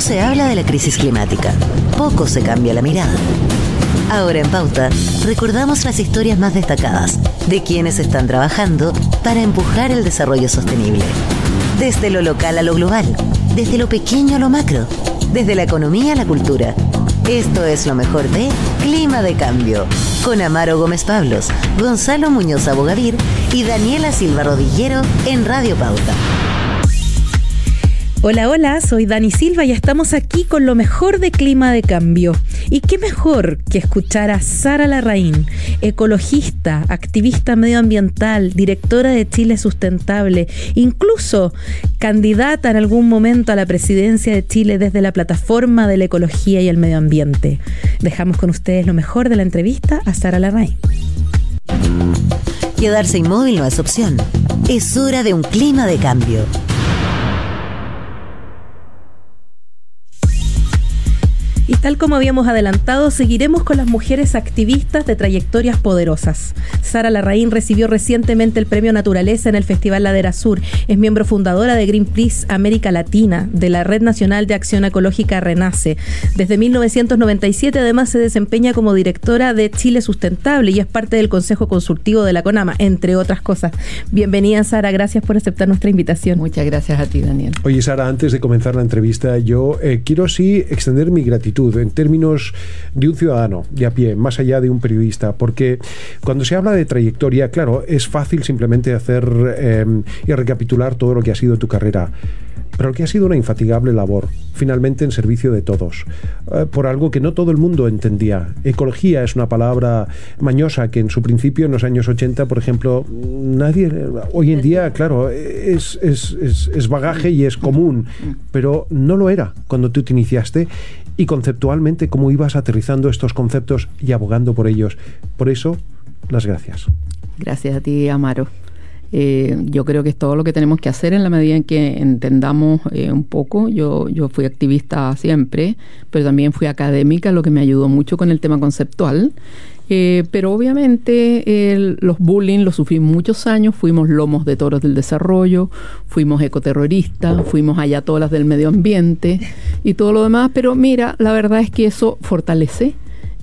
Se habla de la crisis climática, poco se cambia la mirada. Ahora en Pauta, recordamos las historias más destacadas de quienes están trabajando para empujar el desarrollo sostenible. Desde lo local a lo global, desde lo pequeño a lo macro, desde la economía a la cultura. Esto es lo mejor de Clima de Cambio, con Amaro Gómez Pablos, Gonzalo Muñoz Abogadir y Daniela Silva Rodillero en Radio Pauta. Hola, hola, soy Dani Silva y estamos aquí con lo mejor de Clima de Cambio. Y qué mejor que escuchar a Sara Larraín, ecologista, activista medioambiental, directora de Chile Sustentable, incluso candidata en algún momento a la presidencia de Chile desde la plataforma de la ecología y el medio ambiente. Dejamos con ustedes lo mejor de la entrevista a Sara Larraín. Quedarse inmóvil no es opción. Es hora de un clima de cambio. Y tal como habíamos adelantado, seguiremos con las mujeres activistas de trayectorias poderosas. Sara Larraín recibió recientemente el Premio Naturaleza en el Festival Ladera Sur. Es miembro fundadora de Greenpeace América Latina, de la Red Nacional de Acción Ecológica Renace. Desde 1997 además se desempeña como directora de Chile Sustentable y es parte del Consejo Consultivo de la CONAMA, entre otras cosas. Bienvenida Sara, gracias por aceptar nuestra invitación. Muchas gracias a ti, Daniel. Oye Sara, antes de comenzar la entrevista, yo eh, quiero sí extender mi gratitud en términos de un ciudadano de a pie, más allá de un periodista, porque cuando se habla de trayectoria, claro, es fácil simplemente hacer eh, y recapitular todo lo que ha sido tu carrera pero que ha sido una infatigable labor, finalmente en servicio de todos, eh, por algo que no todo el mundo entendía. Ecología es una palabra mañosa que en su principio, en los años 80, por ejemplo, nadie, hoy en día, claro, es, es, es bagaje y es común, pero no lo era cuando tú te iniciaste y conceptualmente cómo ibas aterrizando estos conceptos y abogando por ellos. Por eso, las gracias. Gracias a ti, Amaro. Eh, yo creo que es todo lo que tenemos que hacer en la medida en que entendamos eh, un poco. Yo, yo fui activista siempre, pero también fui académica, lo que me ayudó mucho con el tema conceptual. Eh, pero obviamente los bullying los sufrí muchos años, fuimos lomos de toros del desarrollo, fuimos ecoterroristas, fuimos ayatolas del medio ambiente y todo lo demás, pero mira, la verdad es que eso fortalece.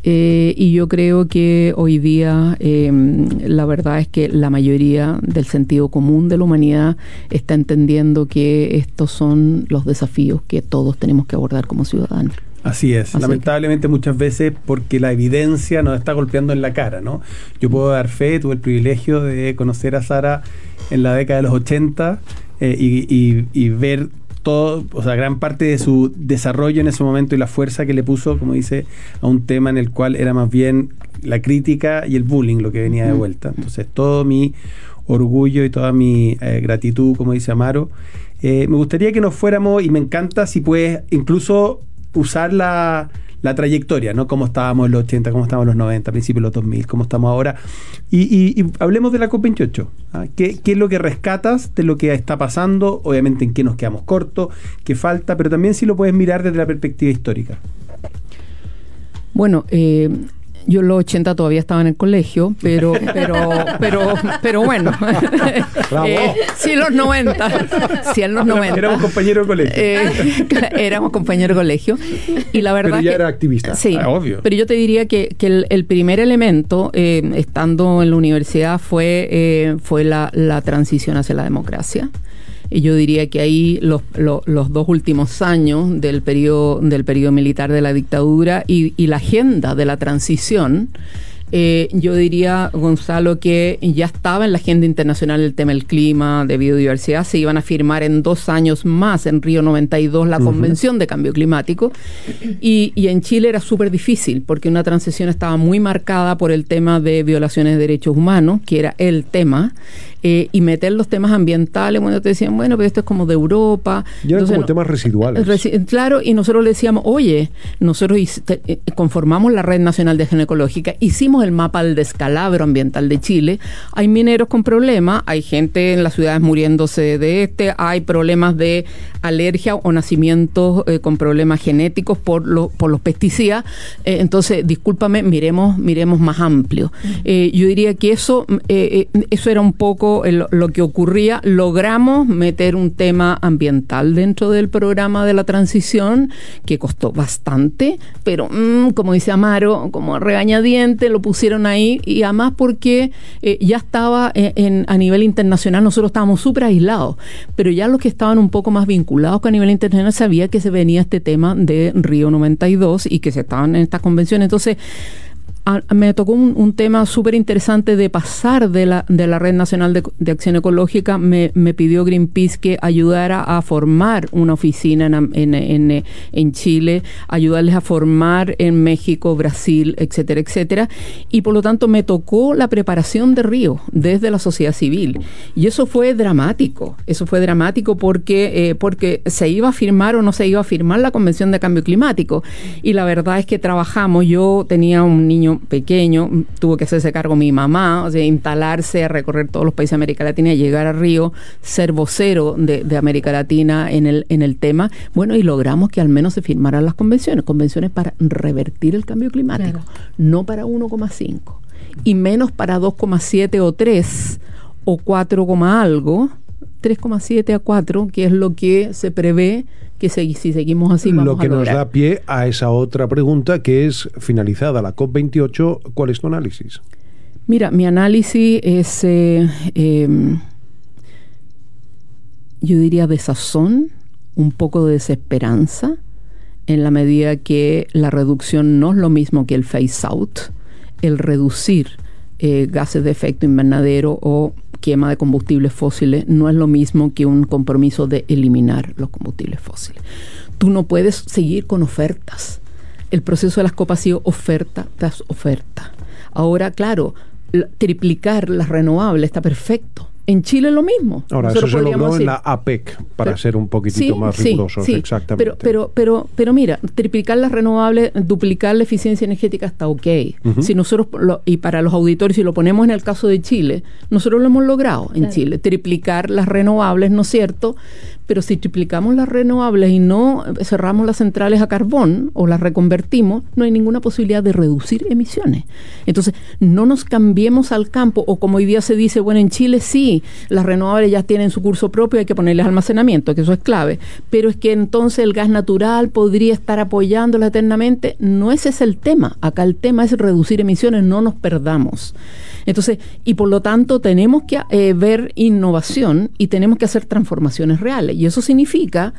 Eh, y yo creo que hoy día em, la verdad es que la mayoría del sentido común de la humanidad está entendiendo que estos son los desafíos que todos tenemos que abordar como ciudadanos. Así es, lamentablemente muchas veces porque la evidencia nos está golpeando en la cara, ¿no? Yo puedo dar fe, tuve el privilegio de conocer a Sara en la década de los 80 eh, y, ver todo, o sea, gran parte de su desarrollo en ese momento y la fuerza que le puso, como dice, a un tema en el cual era más bien la crítica y el bullying lo que venía de vuelta. Entonces, todo mi orgullo y toda mi eh, gratitud, como dice Amaro. Eh, me gustaría que nos fuéramos, y me encanta si puedes incluso usar la, trayectoria, ¿no? Cómo estábamos en los 80, cómo estábamos en los 90, principios de los 2000, cómo estamos ahora. Y, hablemos de la COP28. ¿ah? ¿Qué, es lo que rescatas de lo que está pasando? Obviamente en qué nos quedamos cortos, qué falta, pero también si lo puedes mirar desde la perspectiva histórica. Bueno, eh, yo en los 80 todavía estaba en el colegio, pero, pero, pero, pero bueno. eh, sí, en los 90. Sí, en los 90. Éramos compañeros de colegio. Eh, éramos compañeros de colegio. Y la verdad. Pero ya era activista. Sí, ah, obvio. Pero yo te diría que, que el, primer elemento, eh, estando en la universidad, fue, eh, fue la, la transición hacia la democracia. Y yo diría que ahí los, los, dos últimos años del periodo, del periodo militar de la dictadura y, y la agenda de la transición eh, yo diría, Gonzalo, que ya estaba en la agenda internacional el tema del clima, de biodiversidad. Se iban a firmar en dos años más, en Río 92, la Convención de Cambio Climático. Y, y en Chile era súper difícil, porque una transición estaba muy marcada por el tema de violaciones de derechos humanos, que era el tema. Eh, y meter los temas ambientales, bueno, te decían, bueno, pero esto es como de Europa. Y eran como temas residuales. claro, y nosotros le decíamos, oye, nosotros eh, conformamos la Red Nacional de Agenda Ecológica, hicimos el mapa del descalabro ambiental de Chile, hay mineros con problemas, hay gente en las ciudades muriéndose de este, hay problemas de alergia o nacimientos eh, con problemas genéticos por, por los pesticidas. entonces, discúlpame, miremos, miremos más amplio. yo diría que eso, eso era un poco poco lo que ocurría. Logramos meter un tema ambiental dentro del programa de la transición, que costó bastante, pero mm, como dice Amaro, como regañadiente, lo pusieron ahí y además porque eh, ya estaba en, a nivel internacional, nosotros estábamos súper aislados, pero ya los que estaban un poco más vinculados con a nivel internacional sabía que se venía este tema de Río 92 y que se estaban en estas convenciones. Entonces, me tocó un, tema súper interesante de pasar de la, de la Red Nacional de, Acción Ecológica. Me, pidió Greenpeace que ayudara a formar una oficina en, en, en, Chile, ayudarles a formar en México, Brasil, etcétera, etcétera. Y por lo tanto me tocó la preparación de Río desde la sociedad civil. Y eso fue dramático. Eso fue dramático porque, eh, porque se iba a firmar o no se iba a firmar la Convención de Cambio Climático. Y la verdad es que trabajamos. Yo tenía un niño pequeño, tuvo que hacerse cargo mi mamá, o sea, instalarse a recorrer todos los países de América Latina, llegar a Río, ser vocero de, América Latina en el, en el tema. Bueno, y logramos que al menos se firmaran las convenciones, convenciones para revertir el cambio climático, no para 1,5 y menos para 2,7 o 3 o 4, algo, 3,7 a 4, que es lo que se prevé que si seguimos así vamos Lo que nos da pie a esa otra pregunta que es, finalizada la COP28, ¿cuál es tu análisis? Mira, mi análisis es, eh, em, yo diría, de sazón, un poco de desesperanza, en la medida que la reducción no es lo mismo que el phase out, el reducir eh, gases de efecto invernadero o quema de combustibles fósiles no es lo mismo que un compromiso de eliminar los combustibles fósiles. Tú no puedes seguir con ofertas. El proceso de las copas ha sido oferta tras oferta. Ahora, claro, triplicar las renovables está perfecto en Chile lo mismo. Ahora, eso se logró en la APEC, para ser un poquitito más rigurosos, sí, exactamente. Pero, pero, pero, pero mira, triplicar las renovables, duplicar la eficiencia energética está ok. Si nosotros, y para los auditores, si lo ponemos en el caso de Chile, nosotros lo hemos logrado en Chile, triplicar las renovables, ¿no es cierto? Pero si triplicamos las renovables y no cerramos las centrales a carbón o las reconvertimos, no hay ninguna posibilidad de reducir emisiones. Entonces, no nos cambiemos al campo o como hoy día se dice, bueno, en Chile sí, las renovables ya tienen su curso propio, hay que ponerles almacenamiento, que eso es clave. Pero es que entonces el gas natural podría estar apoyándola eternamente. No ese es el tema. Acá el tema es reducir emisiones, no nos perdamos. Entonces, y por lo tanto tenemos que eh, ver innovación y tenemos que hacer transformaciones reales. Y eso significa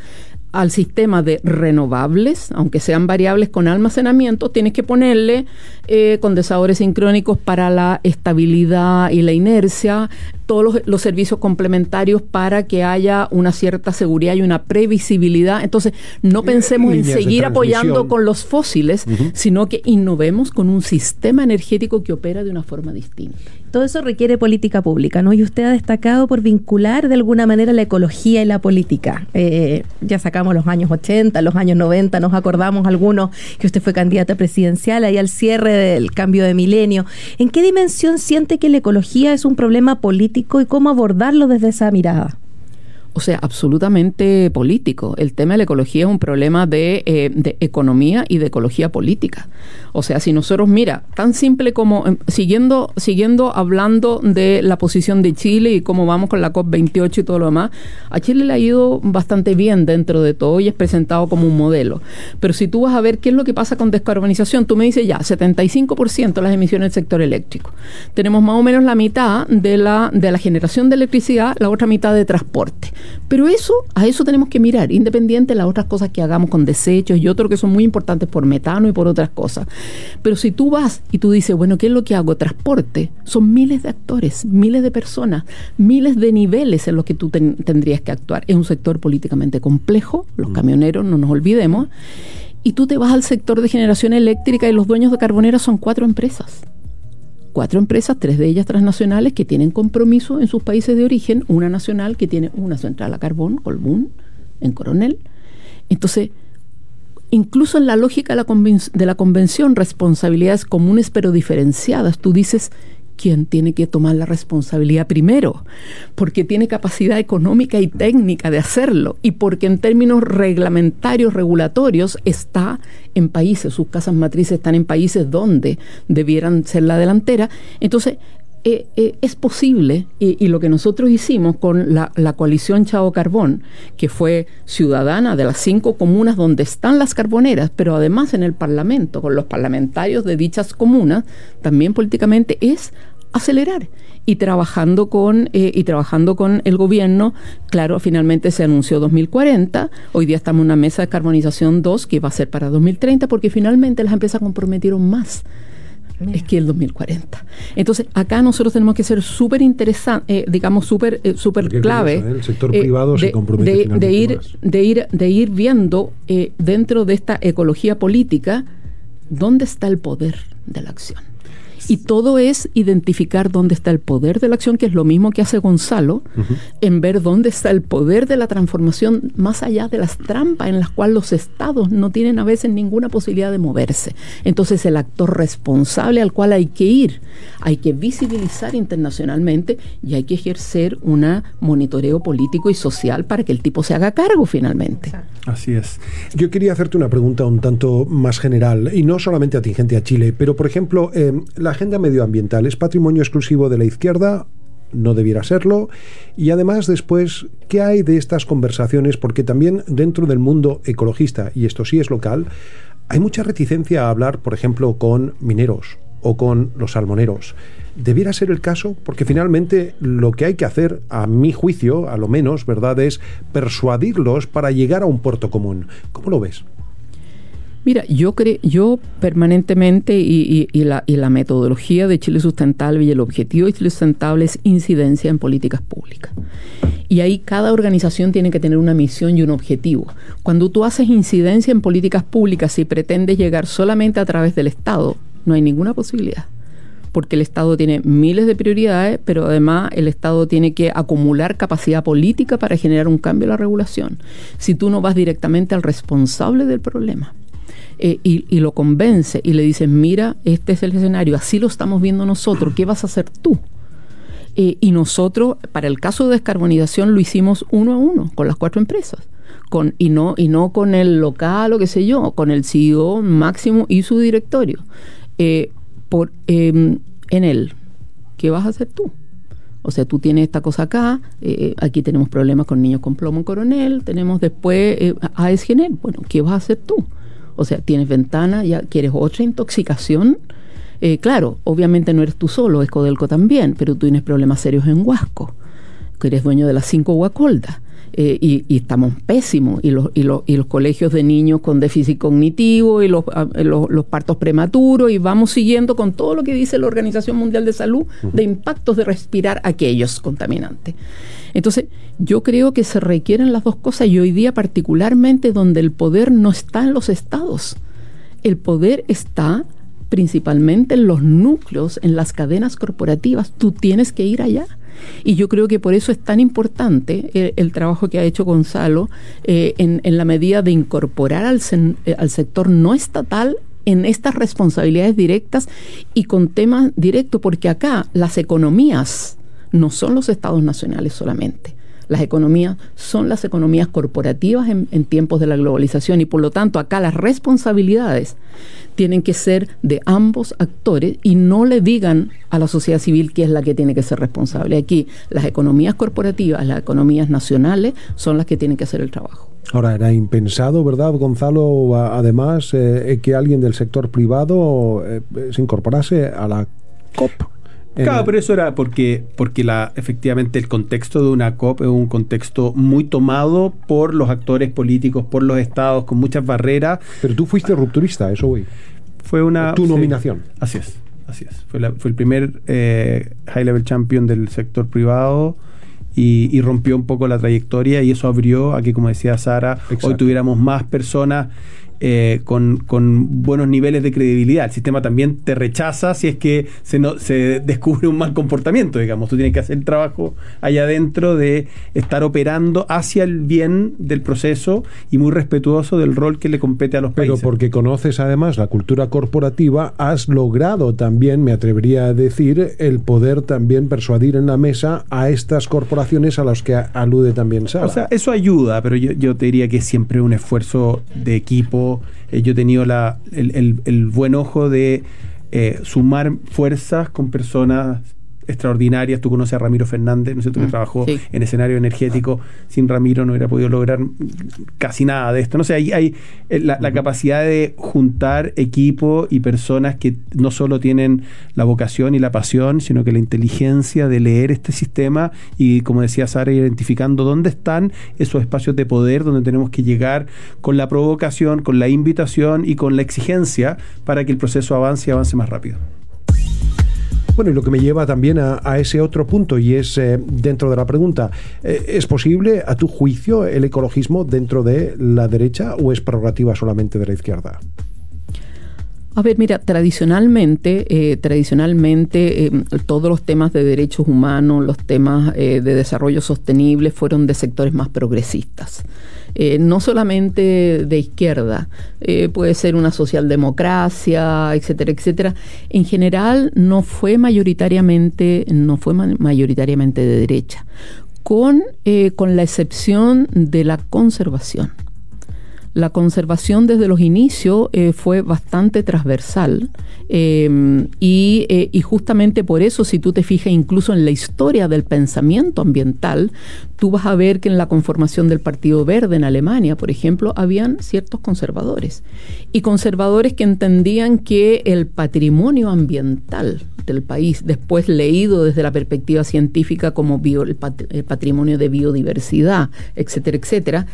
al sistema de renovables, aunque sean variables con almacenamiento, tienes que ponerle eh, condensadores sincrónicos para la estabilidad y la inercia, todos los, servicios complementarios para que haya una cierta seguridad y una previsibilidad. Entonces, no pensemos en seguir apoyando con los fósiles, sino que innovemos con un sistema energético que opera de una forma distinta. Todo eso requiere política pública, ¿no? Y usted ha destacado por vincular de alguna manera la ecología y la política. Eh, ya sacamos los años 80, los años 90, nos acordamos algunos que usted fue candidata presidencial ahí al cierre del cambio de milenio. ¿En qué dimensión siente que la ecología es un problema político y cómo abordarlo desde esa mirada? O sea, absolutamente político. El tema de la ecología es un problema de, eh, de, economía y de ecología política. O sea, si nosotros, mira, tan simple como em, siguiendo, siguiendo hablando de la posición de Chile y cómo vamos con la COP28 y todo lo demás, a Chile le ha ido bastante bien dentro de todo y es presentado como un modelo. Pero si tú vas a ver qué es lo que pasa con descarbonización, tú me dices ya, 75% de las emisiones del sector eléctrico. Tenemos más o menos la mitad de la, de la generación de electricidad, la otra mitad de transporte. Pero eso, a eso tenemos que mirar, independiente de las otras cosas que hagamos con desechos y otros que son muy importantes por metano y por otras cosas. Pero si tú vas y tú dices, bueno, ¿qué es lo que hago? Transporte. Son miles de actores, miles de personas, miles de niveles en los que tú tendrías que actuar. Es un sector políticamente complejo, los mm. camioneros, no nos olvidemos. Y tú te vas al sector de generación eléctrica y los dueños de Carbonera son cuatro empresas cuatro empresas, tres de ellas transnacionales, que tienen compromiso en sus países de origen, una nacional que tiene una central a carbón, Colbún, en Coronel. Entonces, incluso en la lógica de la, convención, responsabilidades comunes pero diferenciadas, tú dices, quien tiene que tomar la responsabilidad primero, porque tiene capacidad económica y técnica de hacerlo y porque en términos reglamentarios, regulatorios, está en países, sus casas matrices están en países donde debieran ser la delantera. Entonces, eh, eh, es posible, y, lo que nosotros hicimos con la, coalición Chao Carbón, que fue ciudadana de las cinco comunas donde están las carboneras, pero además en el Parlamento, con los parlamentarios de dichas comunas, también políticamente es acelerar. Y trabajando con eh, y trabajando con el gobierno claro finalmente se anunció 2040 hoy día estamos en una mesa de carbonización 2 que va a ser para 2030 porque finalmente las empresas comprometieron más es que el 2040. Entonces, acá nosotros tenemos que ser súper interesantes, eh, digamos, súper eh, super clave. ¿eh? El sector privado se compromete de, ir, de, ir, de ir viendo dentro de esta ecología política dónde está el poder de la acción. Y todo es identificar dónde está el poder de la acción, que es lo mismo que hace Gonzalo, en ver dónde está el poder de la transformación más allá de las trampas en las cuales los estados no tienen a veces ninguna posibilidad de moverse. Entonces el actor responsable al cual hay que ir, hay que visibilizar internacionalmente y hay que ejercer un monitoreo político y social para que el tipo se haga cargo finalmente. Así es. Yo quería hacerte una pregunta un tanto más general y no solamente atingente a Chile, pero por ejemplo, eh, la agenda medioambiental es patrimonio exclusivo de la izquierda no debiera serlo. Y además después, ¿qué hay de estas conversaciones? Porque también dentro del mundo ecologista, y esto sí es local, hay mucha reticencia a hablar, por ejemplo, con mineros o con los salmoneros. ¿Debiera ser el caso? Porque finalmente lo que hay que hacer, a mi juicio, a lo menos, ¿verdad?, es persuadirlos para llegar a un puerto común. ¿Cómo lo ves? Mira, yo creo, yo permanentemente y, la, y, la, metodología de Chile Sustentable y el objetivo de Chile Sustentable es incidencia en políticas públicas. Y ahí cada organización tiene que tener una misión y un objetivo. Cuando tú haces incidencia en políticas públicas y pretendes llegar solamente a través del Estado, no hay ninguna posibilidad porque el Estado tiene miles de prioridades, pero además el Estado tiene que acumular capacidad política para generar un cambio en la regulación. Si tú no vas directamente al responsable del problema, eh, y, lo convence y le dice, mira, este es el escenario, así lo estamos viendo nosotros, ¿qué vas a hacer tú? Eh, y nosotros, para el caso de descarbonización, lo hicimos uno a uno con las cuatro empresas. Con, y, no, y no con el local o qué sé yo, con el CEO máximo y su directorio. Eh, por, em, en él, ¿qué vas a hacer tú? O sea, tú tienes esta cosa acá, aquí tenemos problemas con niños con plomo en coronel, tenemos después eh, AESGENER. Bueno, ¿qué vas a hacer tú? O sea, tienes ventana, ya quieres otra intoxicación. Eh, claro, obviamente no eres tú solo, es Codelco también, pero tú tienes problemas serios en Huasco, que eres dueño de las cinco Huacoldas. Eh, y, estamos pésimos. Y los, y, los, y los colegios de niños con déficit cognitivo y los, ah, los, partos prematuros, y vamos siguiendo con todo lo que dice la Organización Mundial de Salud de impactos de respirar aquellos contaminantes. Entonces, yo creo que se requieren las dos cosas y hoy día particularmente donde el poder no está en los estados. El poder está principalmente en los núcleos, en las cadenas corporativas. Tú tienes que ir allá. Y yo creo que por eso es tan importante eh, el, trabajo que ha hecho Gonzalo eh, en, la medida de incorporar al, eh, al sector no estatal en estas responsabilidades directas y con temas directos, porque acá las economías no son los estados nacionales solamente. Las economías son las economías corporativas en, tiempos de la globalización y por lo tanto acá las responsabilidades tienen que ser de ambos actores y no le digan a la sociedad civil que es la que tiene que ser responsable. Aquí las economías corporativas, las economías nacionales son las que tienen que hacer el trabajo. Ahora, era impensado, ¿verdad, Gonzalo, además, eh, que alguien del sector privado eh, se incorporase a la COP? Claro, pero eso era porque, porque la, efectivamente el contexto de una COP es un contexto muy tomado por los actores políticos, por los estados, con muchas barreras. Pero tú fuiste rupturista, eso voy. Fue una... Tu nominación. Así es, así es. Fue, el primer eh, high level champion del sector privado. Y, rompió un poco la trayectoria y eso abrió a que, como decía Sara, hoy tuviéramos más personas eh, con, buenos niveles de credibilidad. El sistema también te rechaza si es que se, no, se descubre un mal comportamiento, digamos. Tú tienes que hacer el trabajo allá adentro de estar operando hacia el bien del proceso y muy respetuoso del rol que le compete a los países. Pero porque conoces además la cultura corporativa, has logrado también, me atrevería a decir, el poder también persuadir en la mesa a estas corporaciones a las que alude también Sara. O sea, eso ayuda, pero yo, yo te diría que es siempre un esfuerzo de equipo eh, yo he tenido la, el, buen ojo de eh, sumar fuerzas con personas extraordinarias. Tú conoces a Ramiro Fernández, ¿no es cierto?, que Mm, trabajó sí. en escenario energético. Sin Ramiro no hubiera podido lograr casi nada de esto. No sé, hay, hay eh, la, la capacidad de juntar equipo y personas que no solo tienen la vocación y la pasión, sino que la inteligencia de leer este sistema y, como decía Sara, identificando dónde están esos espacios de poder donde tenemos que llegar con la provocación, con la invitación y con la exigencia para que el proceso avance y avance más rápido. Bueno, y lo que me lleva también a, ese otro punto, y es eh, dentro de la pregunta, eh, ¿es posible, a tu juicio, el ecologismo dentro de la derecha o es prerrogativa solamente de la izquierda? A ver, mira, tradicionalmente, eh, tradicionalmente eh, todos los temas de derechos humanos, los temas eh, de desarrollo sostenible fueron de sectores más progresistas. Eh, no solamente de izquierda, puede ser una socialdemocracia, etcétera, etcétera. En general no fue mayoritariamente, no fue ma- mayoritariamente de derecha, con, con la excepción de la conservación. La conservación desde los inicios eh, fue bastante transversal eh, y, eh, y justamente por eso, si tú te fijas incluso en la historia del pensamiento ambiental, tú vas a ver que en la conformación del Partido Verde en Alemania, por ejemplo, habían ciertos conservadores y conservadores que entendían que el patrimonio ambiental del país, después leído desde la perspectiva científica como el patrimonio de biodiversidad, etcétera, etcétera,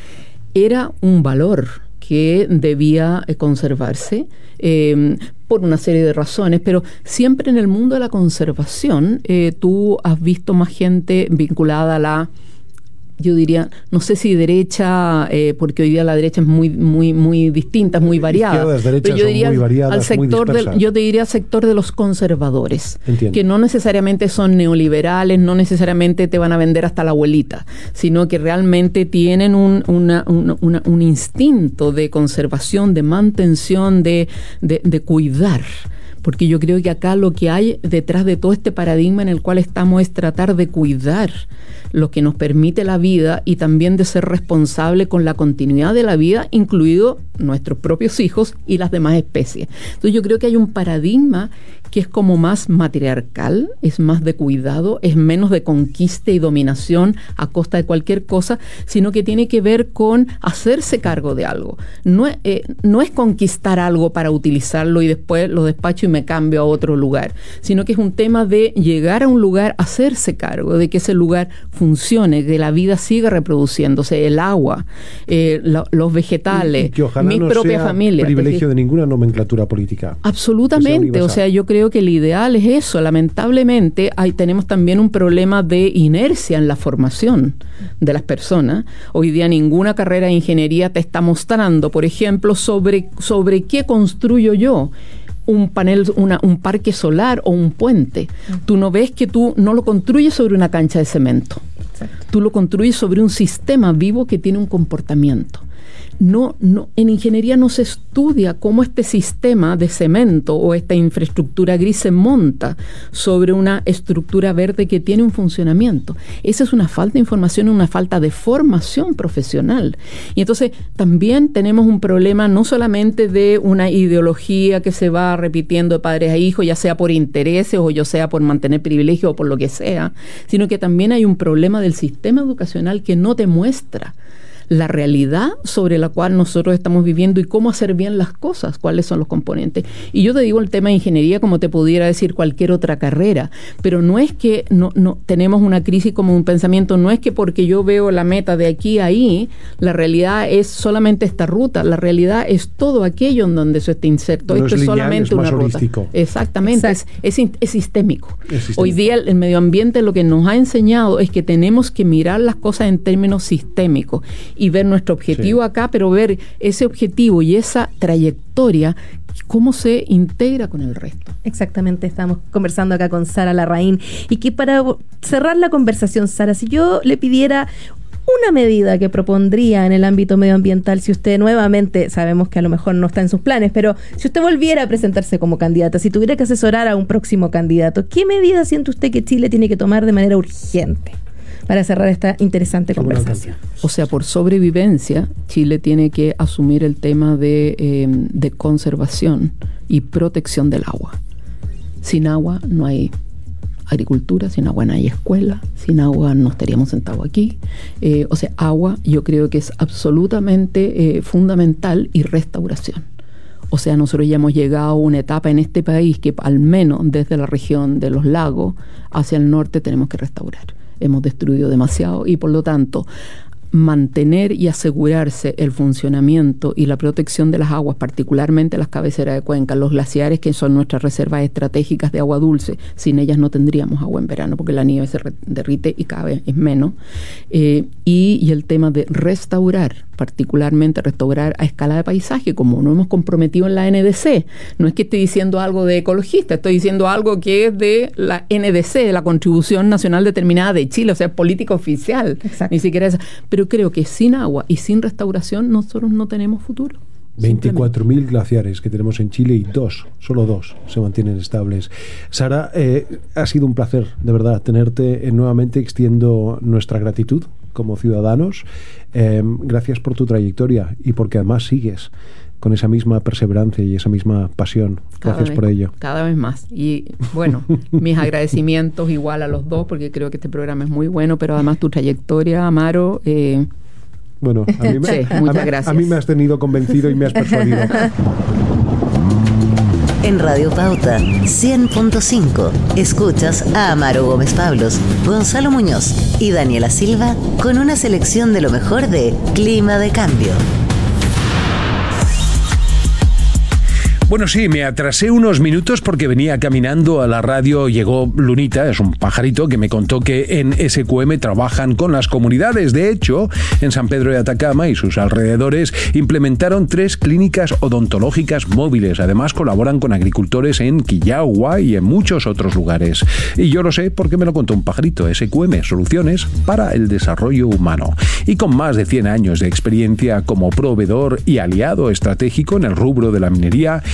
era un valor que debía eh, conservarse eh, por una serie de razones, pero siempre en el mundo de la conservación eh, tú has visto más gente vinculada a la yo diría, no sé si derecha, eh, porque hoy día la derecha es muy, muy, muy distinta, es muy variada. Pero yo diría muy variadas, al sector del, yo te diría sector de los conservadores, Entiendo. que no necesariamente son neoliberales, no necesariamente te van a vender hasta la abuelita, sino que realmente tienen un, una- una- una- un instinto de conservación, de mantención, de, de- de cuidar. Porque yo creo que acá lo que hay detrás de todo este paradigma en el cual estamos es tratar de cuidar lo que nos permite la vida y también de ser responsable con la continuidad de la vida, incluido nuestros propios hijos y las demás especies. Entonces yo creo que hay un paradigma que es como más matriarcal, es más de cuidado, es menos de conquista y dominación a costa de cualquier cosa, sino que tiene que ver con hacerse cargo de algo. No, es- eh, conquistar algo para utilizarlo y después lo despacho y me cambio a otro lugar, sino que es un tema de llegar a un lugar, hacerse cargo de que ese lugar funcione, que la vida siga reproduciéndose, el agua, eh, lo- los vegetales, Y ojalá mi no propia sea familia. Privilegio de ninguna nomenclatura política. Absolutamente, o sea, yo creo que el ideal es eso. Lamentablemente, hay, tenemos también un problema de inercia en la formación de las personas. Hoy día ninguna carrera de ingeniería te está mostrando, por ejemplo, sobre, sobre qué construyo yo un panel, una- un parque solar o un puente. Tú no ves que tú no lo construyes sobre una cancha de cemento. Tú lo construyes sobre un sistema vivo que tiene un comportamiento. No, no, en ingeniería no se estudia cómo este sistema de cemento o esta infraestructura gris se monta sobre una estructura verde que tiene un funcionamiento. Esa es una falta de información, una falta de formación profesional. Y entonces también tenemos un problema no solamente de una ideología que se va repitiendo de padres a hijos, ya sea por intereses o ya sea por mantener privilegios o por lo que sea, sino que también hay un problema del sistema educacional que no te muestra la realidad sobre la cual nosotros estamos viviendo y cómo hacer bien las cosas, cuáles son los componentes. Y yo te digo el tema de ingeniería como te pudiera decir cualquier otra carrera, pero no es que no, no tenemos una crisis como un pensamiento, no es que porque yo veo la meta de aquí a ahí, la realidad es solamente esta ruta, la realidad es todo aquello en donde eso está inserto. No Esto es es, lineal, solamente es más una ruta. holístico. Exactamente, es, es, sistémico. Es sistémico. Hoy día el, el medio ambiente lo que nos ha enseñado es que tenemos que mirar las cosas en términos sistémicos y ver nuestro objetivo Sí. acá, pero ver ese objetivo y esa trayectoria, cómo se integra con el resto. Exactamente, estamos conversando acá con Sara Larraín. Y que para cerrar la conversación, Sara, si yo le pidiera una medida que propondría en el ámbito medioambiental, si usted nuevamente, sabemos que a lo mejor no está en sus planes, pero si usted volviera a presentarse como candidata, si tuviera que asesorar a un próximo candidato, ¿qué medida siente usted que Chile tiene que tomar de manera urgente para cerrar esta interesante conversación? O sea, por sobrevivencia, Chile tiene que asumir el tema de, eh, de conservación y protección del agua. Sin agua no hay agricultura, sin agua no hay escuela, sin agua no estaríamos sentados aquí. Eh, o sea, agua yo creo que es absolutamente eh, fundamental y restauración. O sea, nosotros ya hemos llegado a una etapa en este país que al menos desde la región de los lagos hacia el norte tenemos que restaurar. Hemos destruido demasiado y por lo tanto mantener y asegurarse el funcionamiento y la protección de las aguas, particularmente las cabeceras de cuenca, los glaciares que son nuestras reservas estratégicas de agua dulce. Sin ellas no tendríamos agua en verano porque la nieve se derrite y cabe es menos. Eh, y el tema de restaurar, particularmente restaurar a escala de paisaje, como no hemos comprometido en la NDC. No es que esté diciendo algo de ecologista, estoy diciendo algo que es de la NDC, de la Contribución Nacional Determinada de Chile, o sea, política oficial. Ni siquiera es. Pero creo que sin agua y sin restauración nosotros no tenemos futuro. 24.000 glaciares que tenemos en Chile y dos, solo dos, se mantienen estables. Sara, eh, ha sido un placer, de verdad, tenerte nuevamente. Extiendo nuestra gratitud como ciudadanos. Em, gracias por tu trayectoria y porque además sigues con esa misma perseverancia y esa misma pasión. Gracias por ello. Cada vez más. Y bueno, mis agradecimientos igual a los dos, porque creo que este programa es muy bueno, pero además tu trayectoria, Amaro. Eh, bueno, a mí, me, muchas gracias. a mí me has tenido convencido y me has persuadido. En Radio Pauta 100.5 escuchas a Amaro Gómez Pablos, Gonzalo Muñoz y Daniela Silva con una selección de lo mejor de Clima de Cambio. Bueno, sí, me atrasé unos minutos porque venía caminando a la radio, llegó Lunita, es un pajarito que me contó que en SQM trabajan con las comunidades. De hecho, en San Pedro de Atacama y sus alrededores implementaron tres clínicas odontológicas móviles. Además, colaboran con agricultores en Quillagua y en muchos otros lugares. Y yo lo sé porque me lo contó un pajarito, SQM, soluciones para el desarrollo humano. Y con más de 100 años de experiencia como proveedor y aliado estratégico en el rubro de la minería,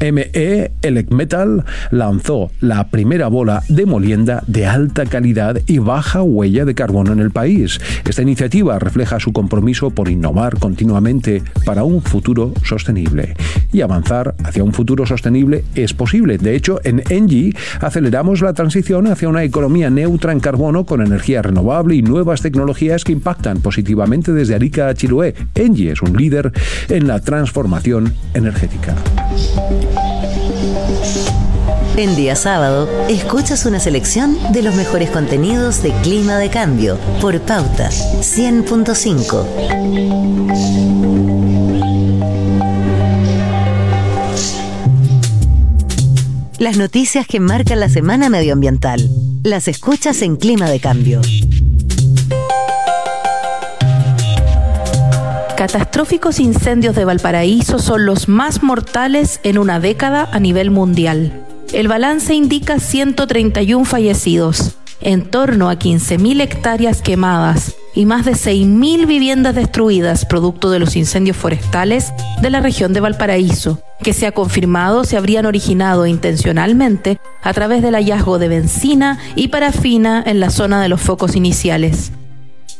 ME Elecmetal lanzó la primera bola de molienda de alta calidad y baja huella de carbono en el país. Esta iniciativa refleja su compromiso por innovar continuamente para un futuro sostenible. Y avanzar hacia un futuro sostenible es posible. De hecho, en Engie aceleramos la transición hacia una economía neutra en carbono con energía renovable y nuevas tecnologías que impactan positivamente desde Arica a Chiloé. Engie es un líder en la transformación energética. En día sábado, escuchas una selección de los mejores contenidos de Clima de Cambio por Pauta 100.5. Las noticias que marcan la semana medioambiental. Las escuchas en Clima de Cambio. Catastróficos incendios de Valparaíso son los más mortales en una década a nivel mundial. El balance indica 131 fallecidos, en torno a 15.000 hectáreas quemadas y más de 6.000 viviendas destruidas producto de los incendios forestales de la región de Valparaíso, que se ha confirmado se habrían originado intencionalmente a través del hallazgo de benzina y parafina en la zona de los focos iniciales.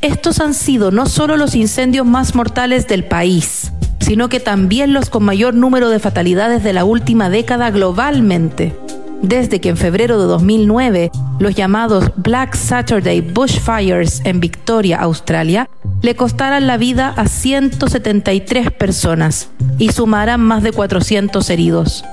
Estos han sido no solo los incendios más mortales del país, sino que también los con mayor número de fatalidades de la última década globalmente. Desde que en febrero de 2009 los llamados Black Saturday Bushfires en Victoria, Australia, le costaran la vida a 173 personas y sumaran más de 400 heridos.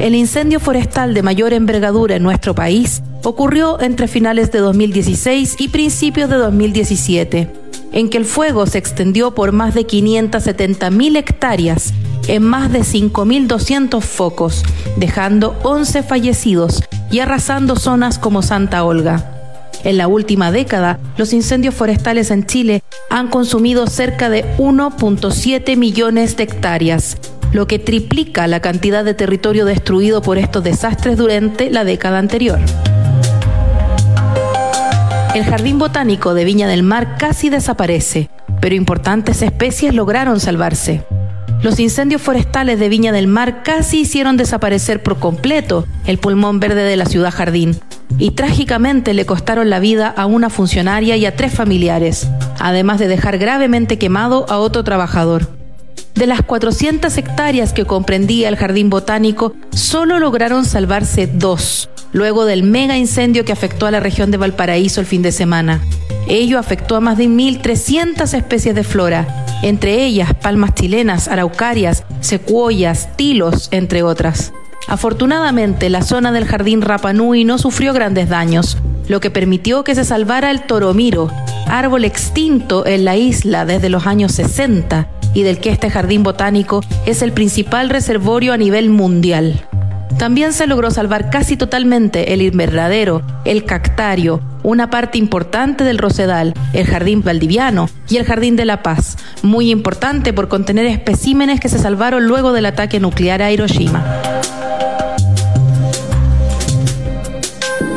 El incendio forestal de mayor envergadura en nuestro país ocurrió entre finales de 2016 y principios de 2017, en que el fuego se extendió por más de 570.000 hectáreas en más de 5.200 focos, dejando 11 fallecidos y arrasando zonas como Santa Olga. En la última década, los incendios forestales en Chile han consumido cerca de 1.7 millones de hectáreas, lo que triplica la cantidad de territorio destruido por estos desastres durante la década anterior. El jardín botánico de Viña del Mar casi desaparece, pero importantes especies lograron salvarse. Los incendios forestales de Viña del Mar casi hicieron desaparecer por completo el pulmón verde de la ciudad jardín y trágicamente le costaron la vida a una funcionaria y a tres familiares, además de dejar gravemente quemado a otro trabajador. De las 400 hectáreas que comprendía el jardín botánico, solo lograron salvarse dos, luego del mega incendio que afectó a la región de Valparaíso el fin de semana. Ello afectó a más de 1.300 especies de flora, entre ellas palmas chilenas, araucarias, secuoyas, tilos, entre otras. Afortunadamente, la zona del jardín Rapanui no sufrió grandes daños, lo que permitió que se salvara el toromiro, árbol extinto en la isla desde los años 60 y del que este jardín botánico es el principal reservorio a nivel mundial. También se logró salvar casi totalmente el invernadero, el cactario, una parte importante del rosedal, el jardín valdiviano y el jardín de la paz, muy importante por contener especímenes que se salvaron luego del ataque nuclear a Hiroshima.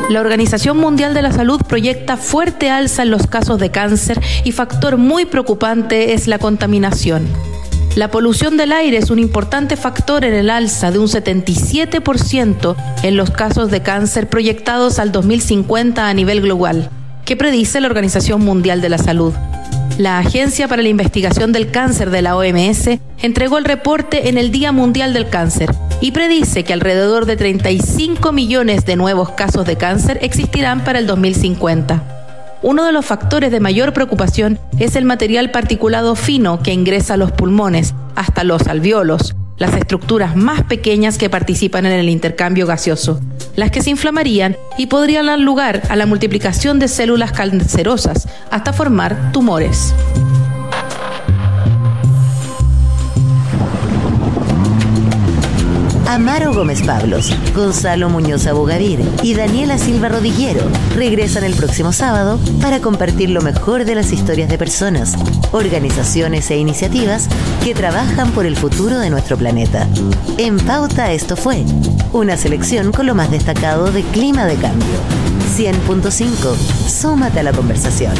La Organización Mundial de la Salud proyecta fuerte alza en los casos de cáncer y factor muy preocupante es la contaminación. La polución del aire es un importante factor en el alza de un 77% en los casos de cáncer proyectados al 2050 a nivel global, que predice la Organización Mundial de la Salud. La Agencia para la Investigación del Cáncer de la OMS entregó el reporte en el Día Mundial del Cáncer y predice que alrededor de 35 millones de nuevos casos de cáncer existirán para el 2050. Uno de los factores de mayor preocupación es el material particulado fino que ingresa a los pulmones, hasta los alveolos, las estructuras más pequeñas que participan en el intercambio gaseoso, las que se inflamarían y podrían dar lugar a la multiplicación de células cancerosas hasta formar tumores. Amaro Gómez Pablos, Gonzalo Muñoz Abogadir y Daniela Silva Rodillero regresan el próximo sábado para compartir lo mejor de las historias de personas, organizaciones e iniciativas que trabajan por el futuro de nuestro planeta. En Pauta esto fue una selección con lo más destacado de Clima de Cambio. 100.5. Súmate a la conversación.